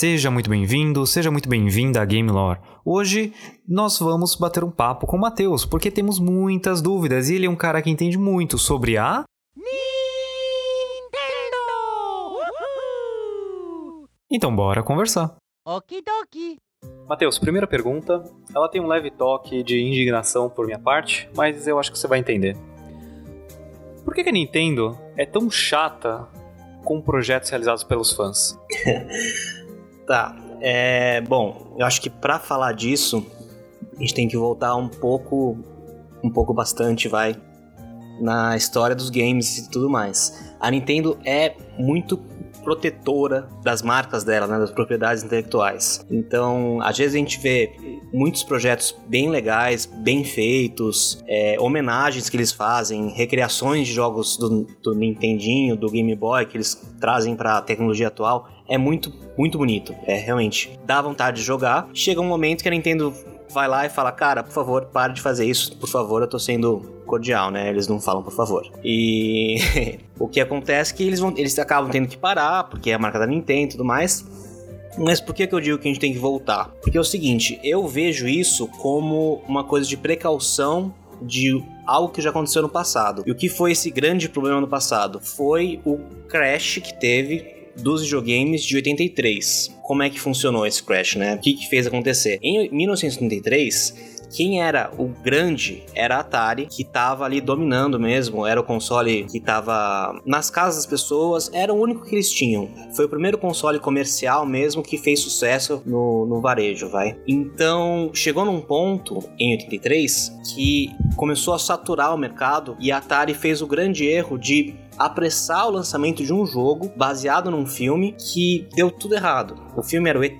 Seja muito bem-vindo, seja muito bem-vinda a Game Lore. Hoje nós vamos bater um papo com o Matheus, porque temos muitas dúvidas e ele é um cara que entende muito sobre a Nintendo! Então bora conversar. Okidoki. Matheus, primeira pergunta. Ela tem um leve toque de indignação por minha parte, mas eu acho que você vai entender. Por que, que a Nintendo é tão chata com projetos realizados pelos fãs? tá. É, bom, eu acho que para falar disso, a gente tem que voltar um pouco, um pouco bastante, vai, na história dos games e tudo mais. A Nintendo é muito protetora das marcas dela, né, das propriedades intelectuais. Então, às vezes a gente vê muitos projetos bem legais, bem feitos, é, homenagens que eles fazem, recriações de jogos do, do Nintendinho, do Game Boy que eles trazem para a tecnologia atual. É muito, muito bonito. É realmente dá vontade de jogar. Chega um momento que a Nintendo vai lá e fala: Cara, por favor, pare de fazer isso. Por favor, eu tô sendo cordial, né? Eles não falam por favor. E o que acontece é que eles, vão, eles acabam tendo que parar, porque é a marca da Nintendo e tudo mais. Mas por que, que eu digo que a gente tem que voltar? Porque é o seguinte, eu vejo isso como uma coisa de precaução de algo que já aconteceu no passado. E o que foi esse grande problema no passado? Foi o crash que teve dos videogames de 83. Como é que funcionou esse crash, né? O que, que fez acontecer? Em 1983, quem era o grande era a Atari, que estava ali dominando mesmo, era o console que estava nas casas das pessoas, era o único que eles tinham. Foi o primeiro console comercial mesmo que fez sucesso no, no varejo, vai. Então, chegou num ponto, em 83, que começou a saturar o mercado e a Atari fez o grande erro de apressar o lançamento de um jogo baseado num filme que deu tudo errado. O filme era o ET,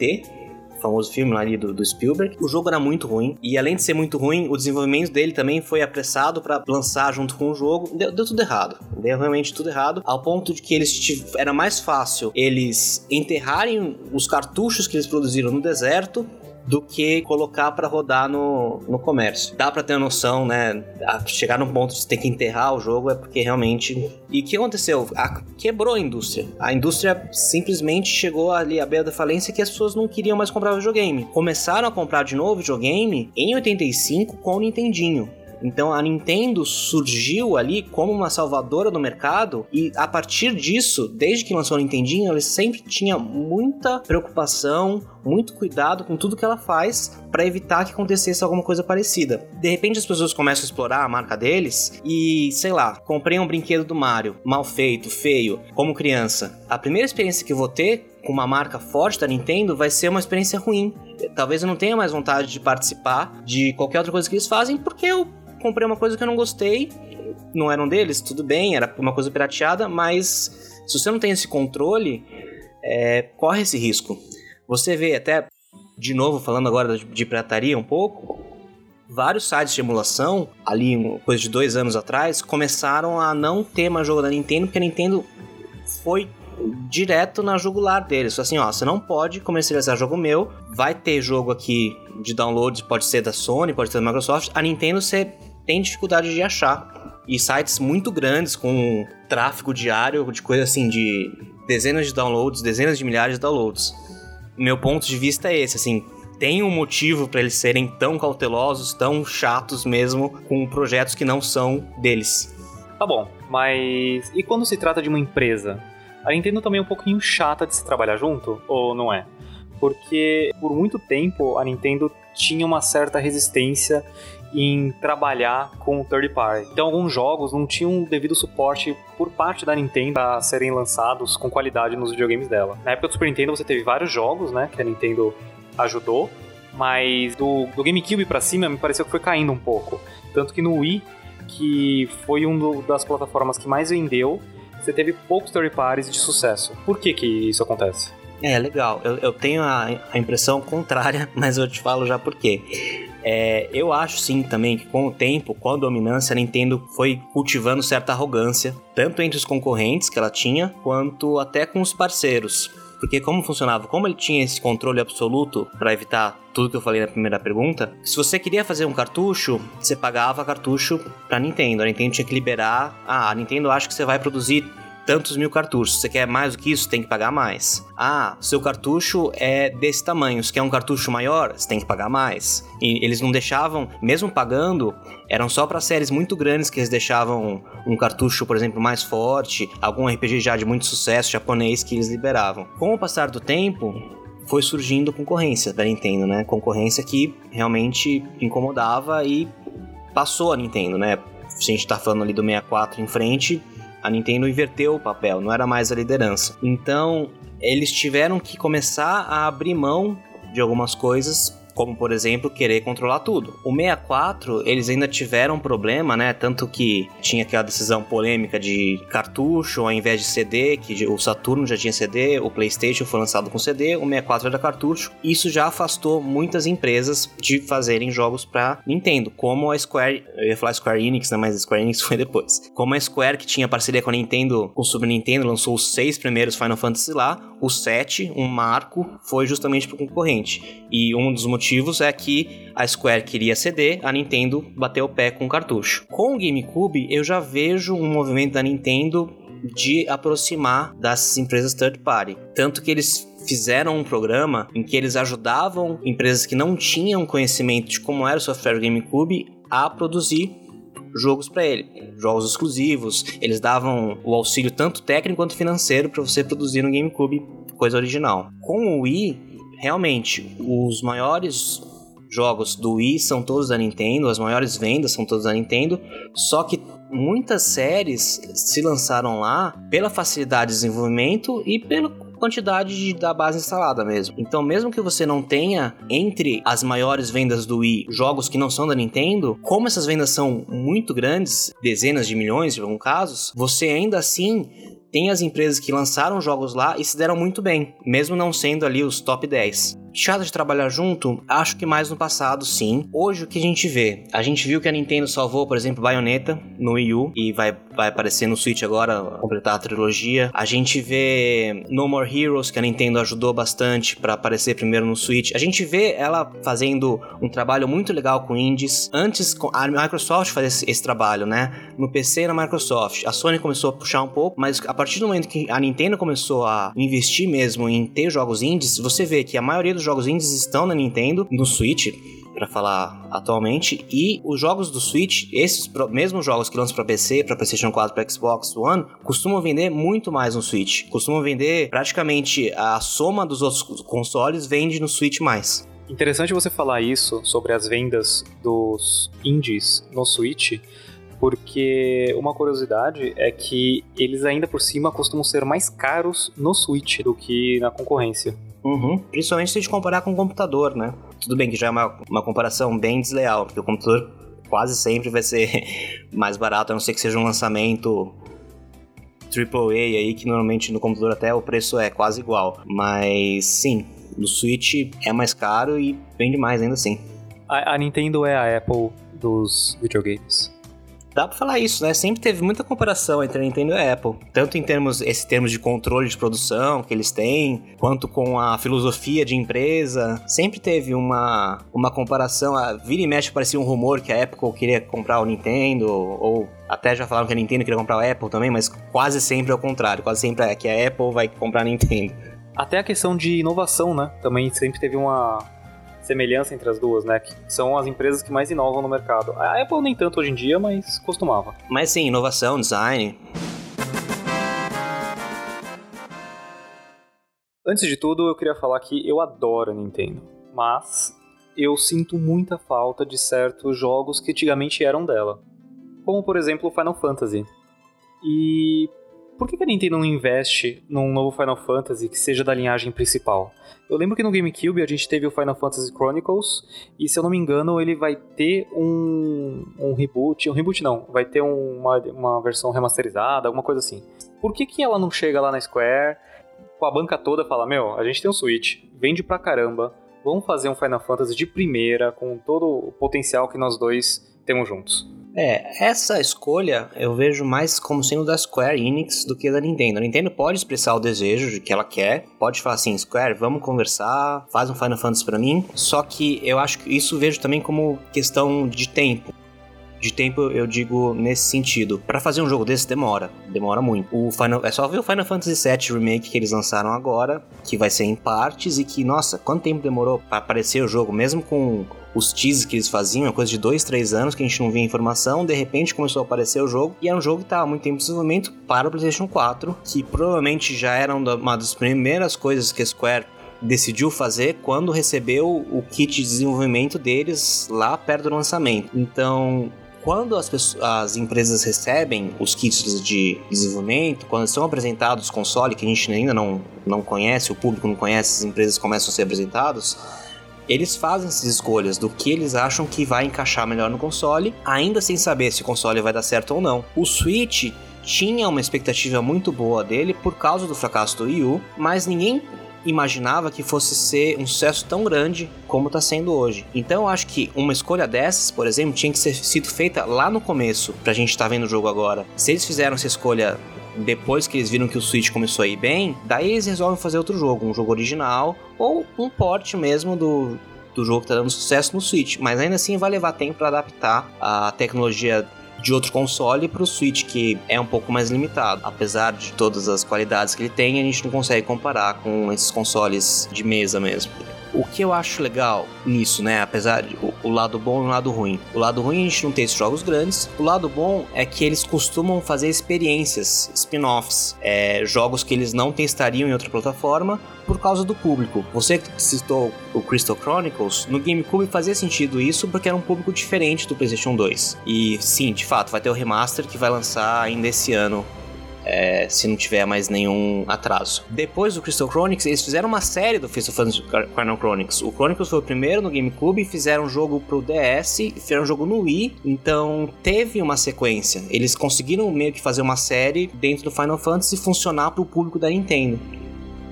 famoso filme ali do, do, Spielberg. O jogo era muito ruim e além de ser muito ruim, o desenvolvimento dele também foi apressado para lançar junto com o jogo. Deu, deu, tudo errado. Deu realmente tudo errado, ao ponto de que eles era mais fácil eles enterrarem os cartuchos que eles produziram no deserto do que colocar para rodar no, no comércio. Dá para ter noção, né? Chegar num ponto de ter que enterrar o jogo é porque realmente. E o que aconteceu? A... quebrou a indústria. A indústria simplesmente chegou ali à beira da falência que as pessoas não queriam mais comprar videogame. Começaram a comprar de novo videogame em 85 com o Nintendinho. Então a Nintendo surgiu ali como uma salvadora do mercado e a partir disso, desde que lançou o Nintendinho, ela sempre tinha muita preocupação, muito cuidado com tudo que ela faz para evitar que acontecesse alguma coisa parecida. De repente as pessoas começam a explorar a marca deles e, sei lá, comprei um brinquedo do Mario, mal feito, feio, como criança. A primeira experiência que vou ter com uma marca forte da Nintendo vai ser uma experiência ruim. Talvez eu não tenha mais vontade de participar de qualquer outra coisa que eles fazem porque eu comprei uma coisa que eu não gostei, não era um deles, tudo bem, era uma coisa pirateada, mas se você não tem esse controle, é, corre esse risco. Você vê até, de novo, falando agora de, pirataria um pouco, vários sites de emulação, ali coisa de dois anos atrás, começaram a não ter mais jogo da Nintendo, porque a Nintendo foi direto na jugular deles. Assim, ó, você não pode comercializar jogo meu, vai ter jogo aqui de download, pode ser da Sony, pode ser da Microsoft. A Nintendo você tem dificuldade de achar. E sites muito grandes com tráfego diário de coisa assim de dezenas de downloads, dezenas de milhares de downloads. Meu ponto de vista é esse, assim, tem um motivo para eles serem tão cautelosos, tão chatos mesmo com projetos que não são deles. Tá bom, mas e quando se trata de uma empresa? A Nintendo também é um pouquinho chata de se trabalhar junto, ou não é? Porque por muito tempo a Nintendo tinha uma certa resistência em trabalhar com third party. Então, alguns jogos não tinham devido suporte por parte da Nintendo a serem lançados com qualidade nos videogames dela. Na época do Super Nintendo, você teve vários jogos, né, que a Nintendo ajudou, mas do, do GameCube para cima me pareceu que foi caindo um pouco. Tanto que no Wii, que foi uma das plataformas que mais vendeu, você teve poucos third parties de sucesso. Por que que isso acontece? É, legal. Eu, eu tenho a, a, impressão contrária, mas eu te falo já por quê. É, eu acho sim também que com o tempo, com a dominância, a Nintendo foi cultivando certa arrogância, tanto entre os concorrentes que ela tinha, quanto até com os parceiros. Porque como funcionava? Como ele tinha esse controle absoluto para evitar tudo que eu falei na primeira pergunta, se você queria fazer um cartucho, você pagava cartucho pra Nintendo. A Nintendo tinha que liberar. Ah, a Nintendo acha que você vai produzir tantos mil cartuchos. Você quer mais do que isso? Tem que pagar mais. Ah, seu cartucho é desse tamanho. Se quer um cartucho maior, você tem que pagar mais. E eles não deixavam, mesmo pagando, eram só para séries muito grandes que eles deixavam um cartucho, por exemplo, mais forte, algum RPG já de muito sucesso japonês que eles liberavam. Com o passar do tempo, foi surgindo concorrência da Nintendo, né? Concorrência que realmente incomodava e passou a Nintendo, né? Se a gente tá falando ali do 64 em frente, a Nintendo inverteu o papel, não era mais a liderança. Então, eles tiveram que começar a abrir mão de algumas coisas como por exemplo querer controlar tudo. O 64, eles ainda tiveram um problema, né? Tanto que tinha aquela decisão polêmica de cartucho ao invés de CD, que o Saturno já tinha CD, o PlayStation foi lançado com CD, o 64 era cartucho. Isso já afastou muitas empresas de fazerem jogos para Nintendo, como a Square, eu ia falar Square Enix, né? Mas a Square Enix foi depois. Como a Square, que tinha parceria com a Nintendo, com o Super Nintendo, lançou os seis primeiros Final Fantasy lá, o 7, um marco, foi justamente pro concorrente. E um dos motivos é que a Square queria CD, a Nintendo bateu o pé com o cartucho. Com o GameCube, eu já vejo um movimento da Nintendo de aproximar das empresas third party. Tanto que eles fizeram um programa em que eles ajudavam empresas que não tinham conhecimento de como era o software GameCube a produzir jogos para ele, jogos exclusivos. Eles davam o auxílio tanto técnico quanto financeiro para você produzir no GameCube coisa original. Com o Wii, realmente, os maiores jogos do Wii são todos da Nintendo, as maiores vendas são todas da Nintendo, só que muitas séries se lançaram lá pela facilidade de desenvolvimento e pelo quantidade de, da base instalada mesmo. Então, mesmo que você não tenha entre as maiores vendas do Wii jogos que não são da Nintendo, como essas vendas são muito grandes, dezenas de milhões em alguns casos, você ainda assim tem as empresas que lançaram jogos lá e se deram muito bem, mesmo não sendo ali os top 10. Chato de trabalhar junto? Acho que mais no passado, sim. Hoje, o que a gente vê? A gente viu que a Nintendo salvou, por exemplo, Bayonetta no Wii U e vai, vai aparecer no Switch agora, completar a trilogia. A gente vê No More Heroes, que a Nintendo ajudou bastante para aparecer primeiro no Switch. A gente vê ela fazendo um trabalho muito legal com indies. Antes, a Microsoft fazia esse, esse trabalho, né? No PC na Microsoft. A Sony começou a puxar um pouco, mas a partir do momento que a Nintendo começou a investir mesmo em ter jogos indies, você vê que a maioria dos jogos indies estão na Nintendo, no Switch, para falar atualmente, e os jogos do Switch, esses mesmos jogos que lançam para PC, para PlayStation 4, para Xbox One, costumam vender muito mais no Switch. Costumam vender praticamente a soma dos outros consoles vende no Switch mais. Interessante você falar isso sobre as vendas dos indies no Switch, porque uma curiosidade é que eles ainda por cima costumam ser mais caros no Switch do que na concorrência. Uhum. Principalmente se a gente comparar com o computador, né? Tudo bem que já é uma, uma comparação bem desleal, porque o computador quase sempre vai ser mais barato, a não ser que seja um lançamento AAA aí, que normalmente no computador até o preço é quase igual. Mas sim, no Switch é mais caro e vende mais ainda assim. A, a Nintendo é a Apple dos videogames dá pra falar isso, né? Sempre teve muita comparação entre a Nintendo e a Apple. Tanto em termos, esse termos de controle de produção que eles têm, quanto com a filosofia de empresa. Sempre teve uma, uma comparação. A vira e mexe parecia um rumor que a Apple queria comprar o Nintendo, ou até já falaram que a Nintendo queria comprar o Apple também, mas quase sempre é o contrário. Quase sempre é que a Apple vai comprar a Nintendo. Até a questão de inovação, né? Também sempre teve uma, semelhança entre as duas, né? Que são as empresas que mais inovam no mercado. A Apple nem tanto hoje em dia, mas costumava. Mas sim, inovação, design. Antes de tudo, eu queria falar que eu adoro a Nintendo, mas eu sinto muita falta de certos jogos que antigamente eram dela. Como, por exemplo, Final Fantasy. E por que a Nintendo não investe num novo Final Fantasy que seja da linhagem principal? Eu lembro que no GameCube a gente teve o Final Fantasy Chronicles, e se eu não me engano, ele vai ter um, um reboot. Um reboot não, vai ter uma, uma versão remasterizada, alguma coisa assim. Por que, que ela não chega lá na Square com a banca toda fala: Meu, a gente tem um Switch, vende pra caramba, vamos fazer um Final Fantasy de primeira, com todo o potencial que nós dois temos juntos? É, essa escolha eu vejo mais como sendo da Square Enix do que da Nintendo. A Nintendo pode expressar o desejo de que ela quer, pode falar assim, Square, vamos conversar, faz um Final Fantasy para mim. Só que eu acho que isso vejo também como questão de tempo. De tempo eu digo nesse sentido. Para fazer um jogo desse demora, demora muito. O Final, é só ver o Final Fantasy VII Remake que eles lançaram agora, que vai ser em partes e que, nossa, quanto tempo demorou para aparecer o jogo, mesmo com os teasers que eles faziam, uma coisa de dois, três anos que a gente não via informação, de repente começou a aparecer o jogo, e era um jogo que estava há muito tempo em desenvolvimento para o PlayStation 4, que provavelmente já era uma das primeiras coisas que a Square decidiu fazer quando recebeu o kit de desenvolvimento deles lá perto do lançamento. Então, quando as, pessoas, as, empresas recebem os kits de desenvolvimento, quando são apresentados os consoles, que a gente ainda não, não conhece, o público não conhece, as empresas começam a ser apresentados, eles fazem essas escolhas do que eles acham que vai encaixar melhor no console, ainda sem saber se o console vai dar certo ou não. O Switch tinha uma expectativa muito boa dele por causa do fracasso do Wii U, mas ninguém imaginava que fosse ser um sucesso tão grande como está sendo hoje. Então eu acho que uma escolha dessas, por exemplo, tinha que ser sido feita lá no começo, pra gente estar tá vendo o jogo agora. Se eles fizeram essa escolha depois que eles viram que o Switch começou a ir bem, daí eles resolvem fazer outro jogo, um jogo original ou um port mesmo do, do jogo que tá dando sucesso no Switch. Mas ainda assim vai levar tempo para adaptar a tecnologia de outro console para o Switch, que é um pouco mais limitado. Apesar de todas as qualidades que ele tem, a gente não consegue comparar com esses consoles de mesa mesmo. O que eu acho legal nisso, né? Apesar de o, o, lado bom e o lado ruim. O lado ruim a gente não ter esses jogos grandes. O lado bom é que eles costumam fazer experiências, spin-offs, é, jogos que eles não testariam em outra plataforma por causa do público. Você citou o Crystal Chronicles, no GameCube fazia sentido isso porque era um público diferente do PlayStation 2. E sim, de fato, vai ter o remaster que vai lançar ainda esse ano é, se não tiver mais nenhum atraso. Depois do Crystal Chronicles, eles fizeram uma série do Crystal Fantasy Chrono Chronicles. O Chronicles foi o primeiro no GameCube, fizeram um jogo pro DS, fizeram um jogo no Wii, então teve uma sequência. Eles conseguiram meio que fazer uma série dentro do Final Fantasy funcionar pro público da Nintendo.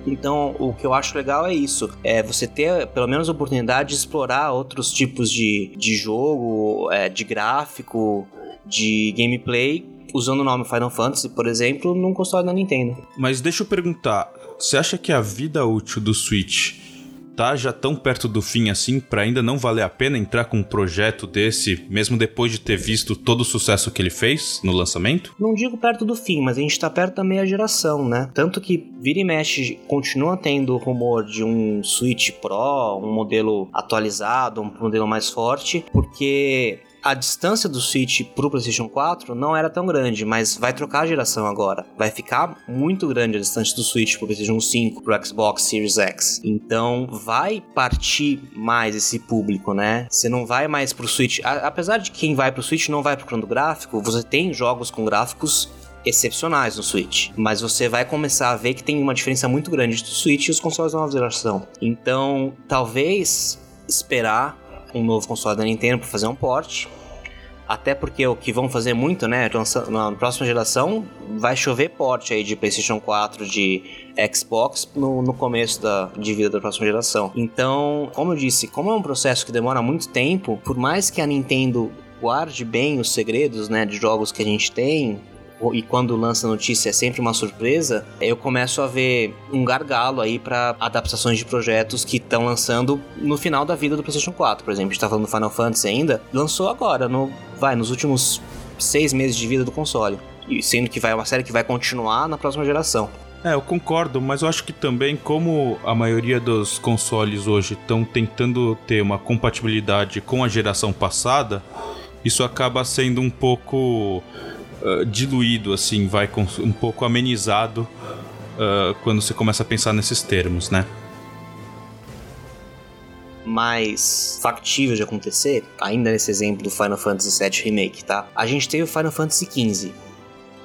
Então, o que eu acho legal é isso. É você ter, pelo menos, a oportunidade de explorar outros tipos de, de jogo, é, de gráfico, de gameplay usando o nome Final Fantasy, por exemplo, num console da Nintendo. Mas deixa eu perguntar, você acha que a vida útil do Switch tá já tão perto do fim assim para ainda não valer a pena entrar com um projeto desse, mesmo depois de ter visto todo o sucesso que ele fez no lançamento? Não digo perto do fim, mas a gente tá perto da meia geração, né? Tanto que vira e mexe continua tendo rumor de um Switch Pro, um modelo atualizado, um modelo mais forte, porque a distância do Switch pro PlayStation 4 não era tão grande, mas vai trocar a geração agora. Vai ficar muito grande a distância do Switch pro PlayStation 5, pro Xbox Series X. Então vai partir mais esse público, né? Você não vai mais pro Switch. A, apesar de quem vai pro Switch não vai procurando gráfico, você tem jogos com gráficos excepcionais no Switch, mas você vai começar a ver que tem uma diferença muito grande entre o Switch e os consoles da nova geração. Então, talvez esperar um novo console da Nintendo para fazer um port. Até porque o que vão fazer muito, né? Na próxima geração vai chover port aí de PlayStation 4, de Xbox no, no começo da, de vida da próxima geração. Então, como eu disse, como é um processo que demora muito tempo, por mais que a Nintendo guarde bem os segredos, né, de jogos que a gente tem, e quando lança notícia é sempre uma surpresa, eu começo a ver um gargalo aí para adaptações de projetos que estão lançando no final da vida do PlayStation 4, por exemplo. A gente tá falando do Final Fantasy ainda, lançou agora, no, vai, nos últimos seis meses de vida do console. E sendo que vai uma série que vai continuar na próxima geração. É, eu concordo, mas eu acho que também, como a maioria dos consoles hoje estão tentando ter uma compatibilidade com a geração passada, isso acaba sendo um pouco uh, diluído, assim, vai um pouco amenizado uh, quando você começa a pensar nesses termos, né? mais factível de acontecer, ainda nesse exemplo do Final Fantasy VII Remake, tá? A gente teve o Final Fantasy XV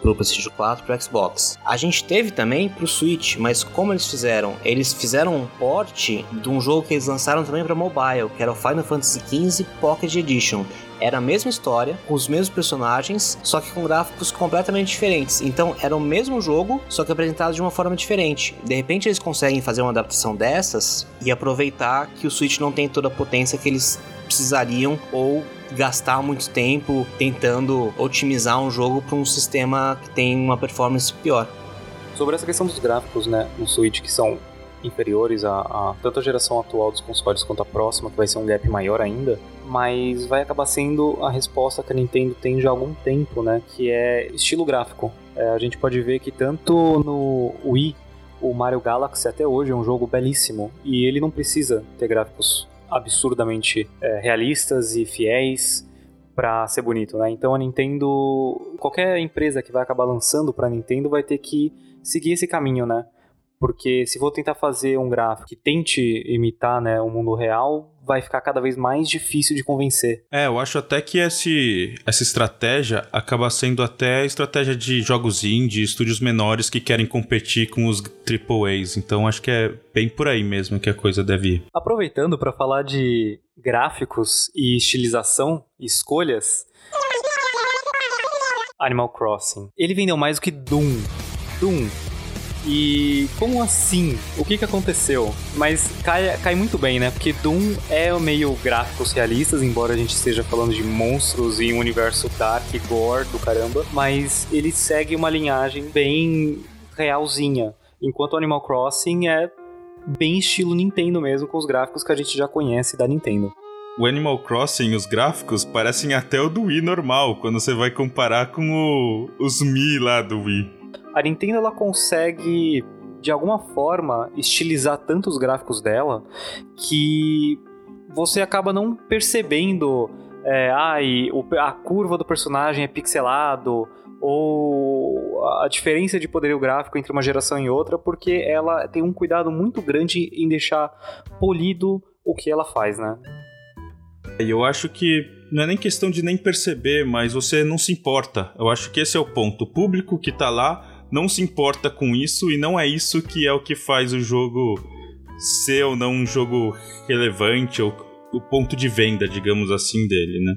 pro PlayStation 4 pro Xbox. A gente teve também pro Switch, mas como eles fizeram? Eles fizeram um port de um jogo que eles lançaram também para mobile, que era o Final Fantasy XV Pocket Edition. Era a mesma história, com os mesmos personagens, só que com gráficos completamente diferentes. Então era o mesmo jogo, só que apresentado de uma forma diferente. De repente eles conseguem fazer uma adaptação dessas e aproveitar que o Switch não tem toda a potência que eles precisariam ou gastar muito tempo tentando otimizar um jogo para um sistema que tem uma performance pior. Sobre essa questão dos gráficos, né, no Switch que são inferiores a, a tanto a geração atual dos consoles quanto a próxima, que vai ser um gap maior ainda, mas vai acabar sendo a resposta que a Nintendo tem já há algum tempo, né? Que é estilo gráfico. É, a gente pode ver que tanto no Wii, o Mario Galaxy até hoje é um jogo belíssimo e ele não precisa ter gráficos absurdamente é, realistas e fiéis para ser bonito, né? Então a Nintendo, qualquer empresa que vai acabar lançando para Nintendo vai ter que seguir esse caminho, né? Porque se for tentar fazer um gráfico que tente imitar né, o mundo real, vai ficar cada vez mais difícil de convencer. É, eu acho até que esse, essa estratégia acaba sendo até estratégia de jogos indie, estúdios menores que querem competir com os AAAs. Então acho que é bem por aí mesmo que a coisa deve ir. Aproveitando para falar de gráficos e estilização, escolhas. Animal Crossing. Ele vendeu mais do que Doom. Doom e como assim? O que que aconteceu? Mas cai, cai muito bem, né? Porque Doom é meio gráficos realistas, embora a gente esteja falando de monstros e um universo dark, gore do caramba, mas ele segue uma linhagem bem realzinha. Enquanto Animal Crossing é bem estilo Nintendo mesmo, com os gráficos que a gente já conhece da Nintendo. O Animal Crossing, os gráficos, parecem até o do Wii normal, quando você vai comparar com o, os Mi lá do Wii a Nintendo ela consegue de alguma forma estilizar tanto os gráficos dela que você acaba não percebendo é, ai, a curva do personagem é pixelado ou a diferença de poderio gráfico entre uma geração e outra, porque ela tem um cuidado muito grande em deixar polido o que ela faz, né? Eu acho que não é nem questão de nem perceber, mas você não se importa. Eu acho que esse é o ponto. O público que tá lá não se importa com isso e não é isso que é o que faz o jogo ser ou não um jogo relevante ou o ponto de venda, digamos assim, dele, né?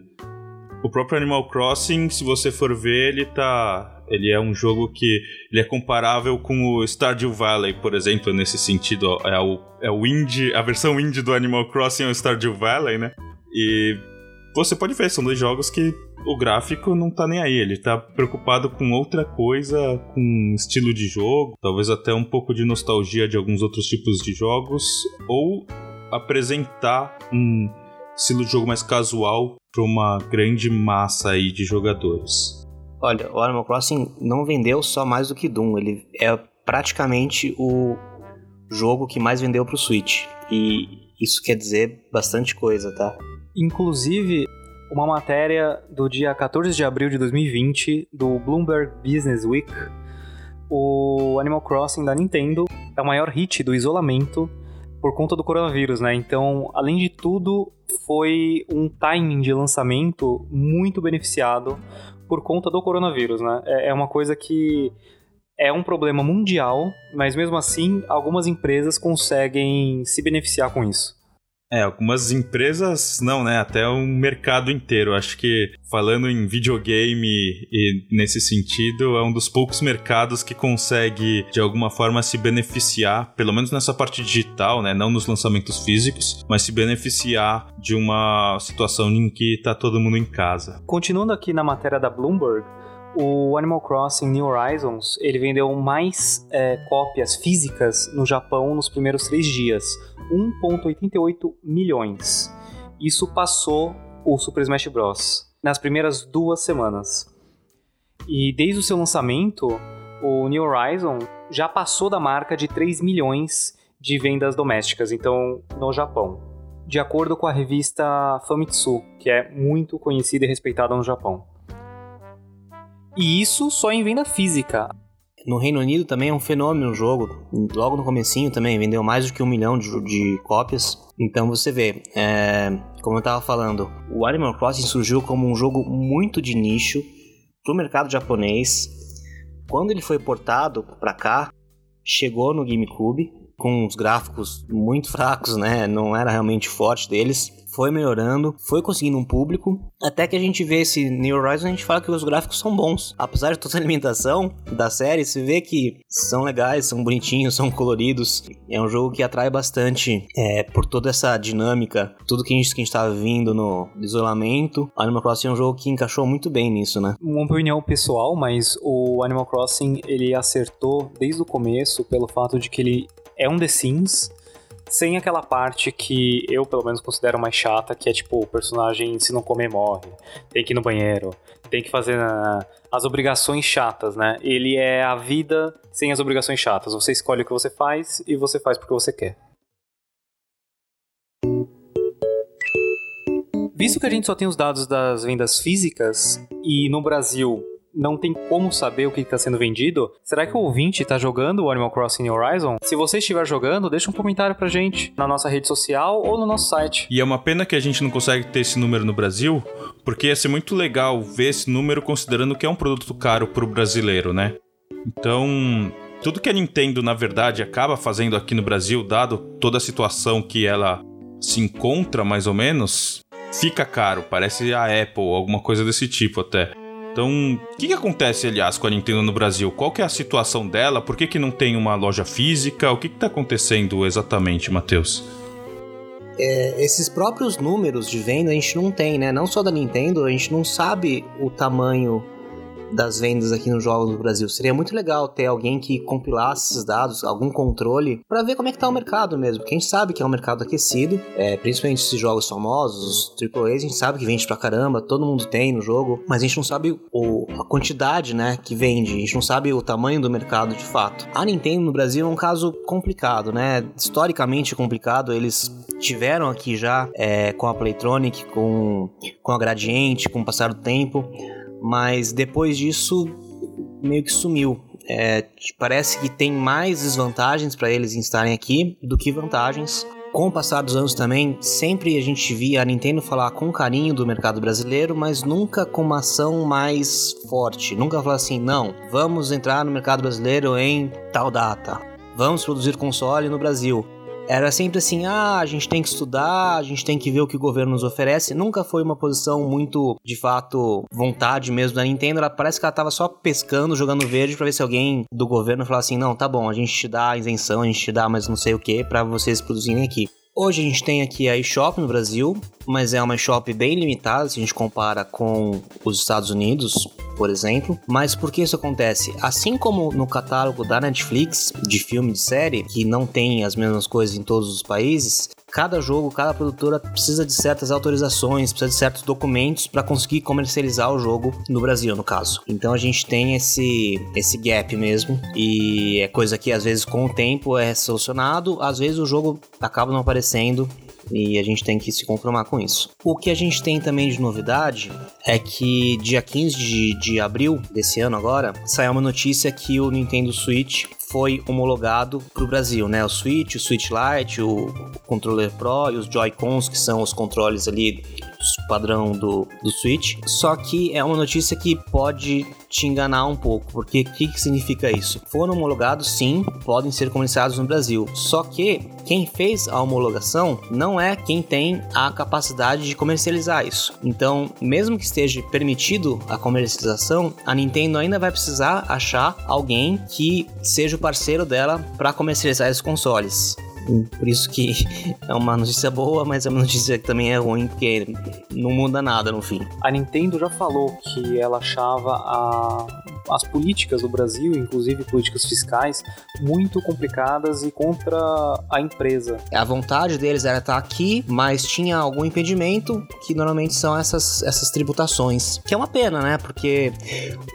O próprio Animal Crossing, se você for ver, ele tá ele é um jogo que ele é comparável com o Stardew Valley, por exemplo, nesse sentido, é o, é o indie, a versão indie do Animal Crossing é o Stardew Valley, né? E você pode ver, são dois jogos que o gráfico não tá nem aí, ele tá preocupado com outra coisa, com estilo de jogo, talvez até um pouco de nostalgia de alguns outros tipos de jogos, ou apresentar um estilo de jogo mais casual para uma grande massa aí de jogadores. Olha, o Animal Crossing não vendeu só mais do que Doom, ele é praticamente o jogo que mais vendeu pro Switch. E isso quer dizer bastante coisa, tá? Inclusive, uma matéria do dia 14 de abril de 2020 do Bloomberg Business Week. O Animal Crossing da Nintendo é o maior hit do isolamento por conta do coronavírus, né? Então, além de tudo, foi um timing de lançamento muito beneficiado por conta do coronavírus, né? É, é uma coisa que é um problema mundial, mas mesmo assim, algumas empresas conseguem se beneficiar com isso. É, algumas empresas não, né? Até o mercado inteiro. Acho que falando em videogame e nesse sentido, é um dos poucos mercados que consegue de alguma forma se beneficiar, pelo menos nessa parte digital, né? Não nos lançamentos físicos, mas se beneficiar de uma situação em que tá todo mundo em casa. Continuando aqui na matéria da Bloomberg, o Animal Crossing New Horizons ele vendeu mais é, cópias físicas no Japão nos primeiros três dias, 1,88 milhões. Isso passou o Super Smash Bros. nas primeiras duas semanas. E desde o seu lançamento, o New Horizon já passou da marca de 3 milhões de vendas domésticas, então no Japão. De acordo com a revista Famitsu, que é muito conhecida e respeitada no Japão. E isso só em venda física. No Reino Unido também é um fenômeno o jogo. Logo no comecinho também vendeu mais do que um milhão de, de cópias. Então você vê, é, como eu estava falando, o Animal Crossing surgiu como um jogo muito de nicho para o mercado japonês. Quando ele foi portado para cá, chegou no GameCube com os gráficos muito fracos, né? Não era realmente forte deles foi melhorando, foi conseguindo um público, até que a gente vê esse New Horizons, a gente fala que os gráficos são bons. Apesar de toda a alimentação da série, você vê que são legais, são bonitinhos, são coloridos. É um jogo que atrai bastante é, por toda essa dinâmica, tudo que a gente, tava vindo no isolamento. Animal Crossing é um jogo que encaixou muito bem nisso, né? Uma opinião pessoal, mas o Animal Crossing ele acertou desde o começo pelo fato de que ele é um The Sims, sem aquela parte que eu, pelo menos, considero mais chata, que é tipo, o personagem, se não comer, morre. Tem que ir no banheiro. Tem que fazer uh, as obrigações chatas, né? Ele é a vida sem as obrigações chatas. Você escolhe o que você faz e você faz porque você quer. Visto que a gente só tem os dados das vendas físicas e no Brasil não tem como saber o que está sendo vendido, será que o ouvinte está jogando o Animal Crossing Horizon? Se você estiver jogando, deixa um comentário pra gente na nossa rede social ou no nosso site. E é uma pena que a gente não consegue ter esse número no Brasil, porque ia ser muito legal ver esse número considerando que é um produto caro pro brasileiro, né? Então, tudo que a Nintendo, na verdade, acaba fazendo aqui no Brasil, dado toda a situação que ela se encontra, mais ou menos, fica caro. Parece a Apple, alguma coisa desse tipo até. Então, o que, que, acontece, aliás, com a Nintendo no Brasil? Qual que é a situação dela? Por que, que não tem uma loja física? O que está acontecendo exatamente, Matheus? É, esses próprios números de venda a gente não tem, né? Não só da Nintendo, a gente não sabe o tamanho das vendas aqui nos jogos do Brasil. Seria muito legal ter alguém que compilasse esses dados, algum controle, para ver como é que tá o mercado mesmo. Porque a gente sabe que é um mercado aquecido, é, principalmente esses jogos famosos, os AAA, a gente sabe que vende pra caramba, todo mundo tem no jogo, mas a gente não sabe o, a quantidade, né, que vende, a gente não sabe o tamanho do mercado de fato. A Nintendo no Brasil é um caso complicado, né, historicamente complicado, eles tiveram aqui já é, com a Playtronic, com, com a Gradiente, com o passar do tempo, mas depois disso meio que sumiu. É, parece que tem mais desvantagens para eles em estarem aqui do que vantagens. Com o passar dos anos também, sempre a gente via a Nintendo falar com carinho do mercado brasileiro, mas nunca com uma ação mais forte. Nunca falar assim, não, vamos entrar no mercado brasileiro em tal data. Vamos produzir console no Brasil. Era sempre assim: ah, a gente tem que estudar, a gente tem que ver o que o governo nos oferece. Nunca foi uma posição muito, de fato, vontade mesmo da Nintendo. Ela parece que ela tava só pescando, jogando verde para ver se alguém do governo falar assim: não, tá bom, a gente te dá isenção, a gente te dá mais não sei o que para vocês produzirem aqui. Hoje a gente tem aqui a eShop no Brasil, mas é uma eShop bem limitada se a gente compara com os Estados Unidos, por exemplo. Mas por que isso acontece? Assim como no catálogo da Netflix de filme de série, que não tem as mesmas coisas em todos os países, cada jogo, cada produtora precisa de certas autorizações, precisa de certos documentos para conseguir comercializar o jogo no Brasil, no caso. Então a gente tem esse esse gap mesmo e é coisa que às vezes com o tempo é solucionado, às vezes o jogo acaba não aparecendo e a gente tem que se conformar com isso. O que a gente tem também de novidade é que dia 15 de, de abril desse ano agora, saiu uma notícia que o Nintendo Switch foi homologado para o Brasil, né? O Switch, o Switch Lite, o controller Pro e os Joy-Cons, que são os controles ali padrão do, do Switch. Só que é uma notícia que pode te enganar um pouco, porque o que, que significa isso? Foram homologados, sim, podem ser comercializados no Brasil. Só que quem fez a homologação não é quem tem a capacidade de comercializar isso. Então, mesmo que esteja permitido a comercialização, a Nintendo ainda vai precisar achar alguém que seja o parceiro dela para comercializar esses consoles. Por isso que é uma notícia boa, mas é uma notícia que também é ruim, porque não muda nada no fim. A Nintendo já falou que ela achava a, as políticas do Brasil, inclusive políticas fiscais, muito complicadas e contra a empresa. A vontade deles era estar aqui, mas tinha algum impedimento, que normalmente são essas, essas tributações. Que é uma pena, né? Porque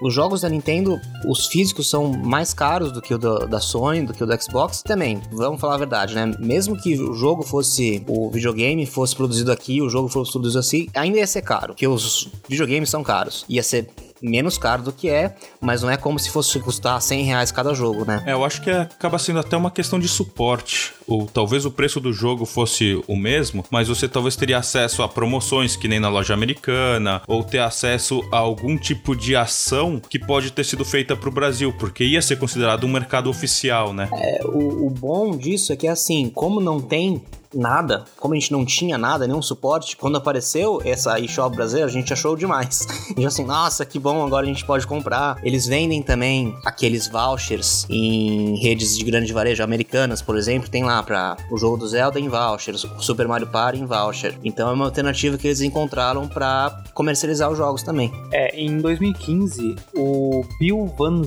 os jogos da Nintendo, os físicos são mais caros do que o do, da Sony, do que o do Xbox também. Vamos falar a verdade, né? Mesmo que o jogo fosse, o videogame fosse produzido aqui, o jogo fosse produzido assim, ainda ia ser caro, porque os videogames são caros. Ia ser menos caro do que é, mas não é como se fosse custar 100 reais cada jogo, né? É, eu acho que acaba sendo até uma questão de suporte. Ou talvez o preço do jogo fosse o mesmo, mas você talvez teria acesso a promoções que nem na loja americana, ou ter acesso a algum tipo de ação que pode ter sido feita para o Brasil, porque ia ser considerado um mercado oficial, né? É, o, o bom disso é que assim, como não tem nada. Como a gente não tinha nada, nenhum suporte, quando apareceu essa eShop brasileira, a gente achou demais. E assim, nossa, que bom, agora a gente pode comprar. Eles vendem também aqueles vouchers em redes de grande varejo americanas, por exemplo, tem lá para o jogo do Zelda em vouchers, o Super Mario Party em voucher. Então é uma alternativa que eles encontraram para comercializar os jogos também. É, em 2015, o Bill Van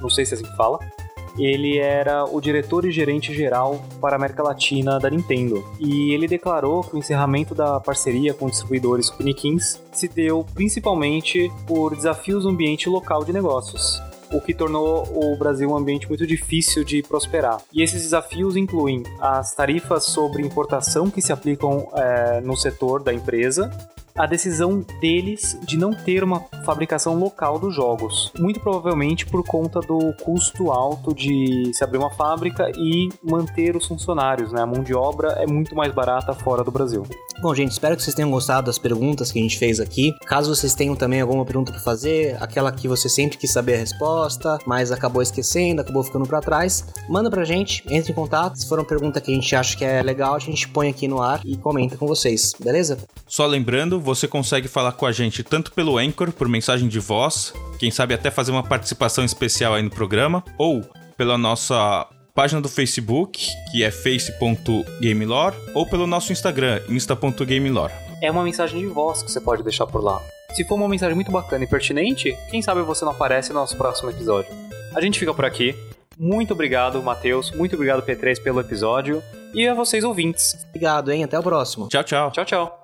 não sei se é assim que fala, ele era o diretor e gerente geral para a América Latina da Nintendo. E ele declarou que o encerramento da parceria com distribuidores Piniquins se deu principalmente por desafios no ambiente local de negócios o que tornou o Brasil um ambiente muito difícil de prosperar. E esses desafios incluem as tarifas sobre importação que se aplicam é, no setor da empresa, a decisão deles de não ter uma fabricação local dos jogos. Muito provavelmente por conta do custo alto de se abrir uma fábrica e manter os funcionários, né? A mão de obra é muito mais barata fora do Brasil. Bom, gente, espero que vocês tenham gostado das perguntas que a gente fez aqui. Caso vocês tenham também alguma pergunta para fazer, aquela que você sempre quis saber a resposta, mas acabou esquecendo, acabou ficando para trás, manda pra gente, entre em contato. Se for uma pergunta que a gente acha que é legal, a gente põe aqui no ar e comenta com vocês, beleza? Só lembrando, você consegue falar com a gente tanto pelo Anchor, por mensagem de voz, quem sabe até fazer uma participação especial aí no programa, ou pela nossa página do Facebook, que é face.gamelore, ou pelo nosso Instagram, insta.gamelore. É uma mensagem de voz que você pode deixar por lá. Se for uma mensagem muito bacana e pertinente, quem sabe você não aparece no nosso próximo episódio. A gente fica por aqui. Muito obrigado, Matheus. Muito obrigado, P3, pelo episódio. E a vocês, ouvintes. Obrigado, hein? Até o próximo. Tchau, tchau. Tchau, tchau.